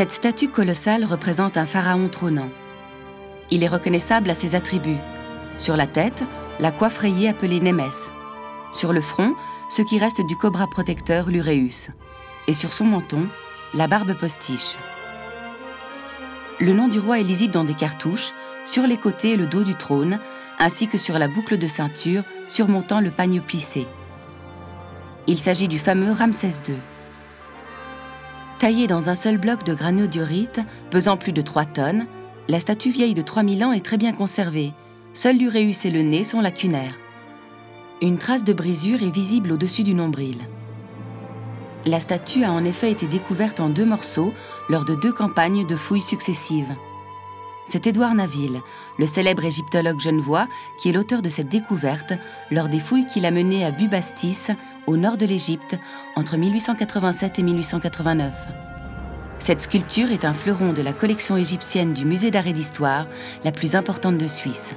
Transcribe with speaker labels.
Speaker 1: Cette statue colossale représente un pharaon trônant. Il est reconnaissable à ses attributs. Sur la tête, la coiffe rayée appelée Némès. Sur le front, ce qui reste du cobra protecteur l'Uréus. Et sur son menton, la barbe postiche. Le nom du roi est lisible dans des cartouches, sur les côtés et le dos du trône, ainsi que sur la boucle de ceinture surmontant le pagne plissé. Il s'agit du fameux Ramsès II. Taillée dans un seul bloc de granodiorite, pesant plus de 3 tonnes, la statue vieille de 3000 ans est très bien conservée. Seuls l'uréus et le nez sont lacunaires. Une trace de brisure est visible au-dessus du nombril. La statue a en effet été découverte en deux morceaux lors de deux campagnes de fouilles successives. C'est Édouard Naville, le célèbre égyptologue genevois, qui est l'auteur de cette découverte lors des fouilles qu'il a menées à Bubastis, au nord de l'Égypte, entre 1887 et 1889. Cette sculpture est un fleuron de la collection égyptienne du Musée d'art et d'histoire, la plus importante de Suisse.